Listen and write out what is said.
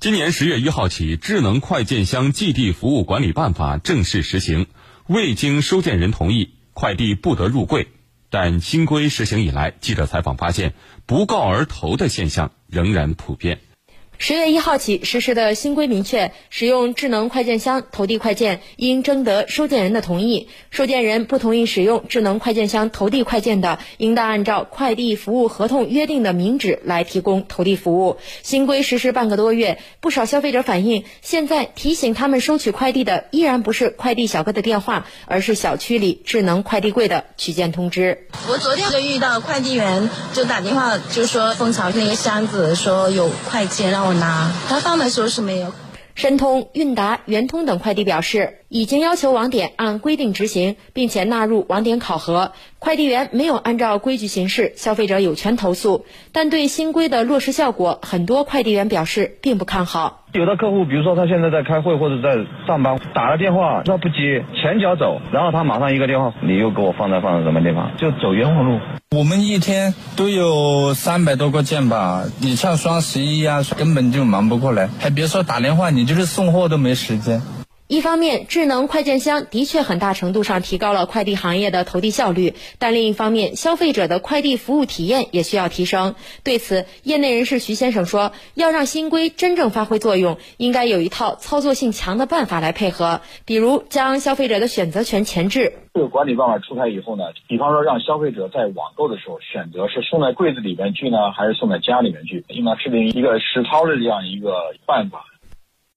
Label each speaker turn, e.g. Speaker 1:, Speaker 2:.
Speaker 1: 今年十月一号起，《智能快件箱寄递服务管理办法》正式实行，未经收件人同意，快递不得入柜。但新规实行以来，记者采访发现，不告而投的现象仍然普遍。
Speaker 2: 十月一号起实施的新规明确，使用智能快件箱投递快件应征得收件人的同意。收件人不同意使用智能快件箱投递快件的，应当按照快递服务合同约定的明址来提供投递服务。新规实施半个多月，不少消费者反映，现在提醒他们收取快递的依然不是快递小哥的电话，而是小区里智能快递柜的取件通知。
Speaker 3: 我昨天就遇到快递员就打电话就说蜂巢那个箱子说有快件让我。拿，他放的时候是没有。
Speaker 2: 申通、韵达、圆通等快递表示，已经要求网点按规定执行，并且纳入网点考核。快递员没有按照规矩行事，消费者有权投诉。但对新规的落实效果，很多快递员表示并不看好。
Speaker 4: 有的客户，比如说他现在在开会或者在上班，打了电话他不接，前脚走，然后他马上一个电话，你又给我放在放在什么地方，就走冤枉路。
Speaker 5: 我们一天都有三百多个件吧，你像双十一呀，根本就忙不过来，还别说打电话，你就是送货都没时间。
Speaker 2: 一方面，智能快件箱的确很大程度上提高了快递行业的投递效率，但另一方面，消费者的快递服务体验也需要提升。对此，业内人士徐先生说：“要让新规真正发挥作用，应该有一套操作性强的办法来配合，比如将消费者的选择权前置。
Speaker 6: 这个管理办法出台以后呢，比方说让消费者在网购的时候选择是送在柜子里面去呢，还是送在家里面去，应当制定一个实操的这样一个办法。”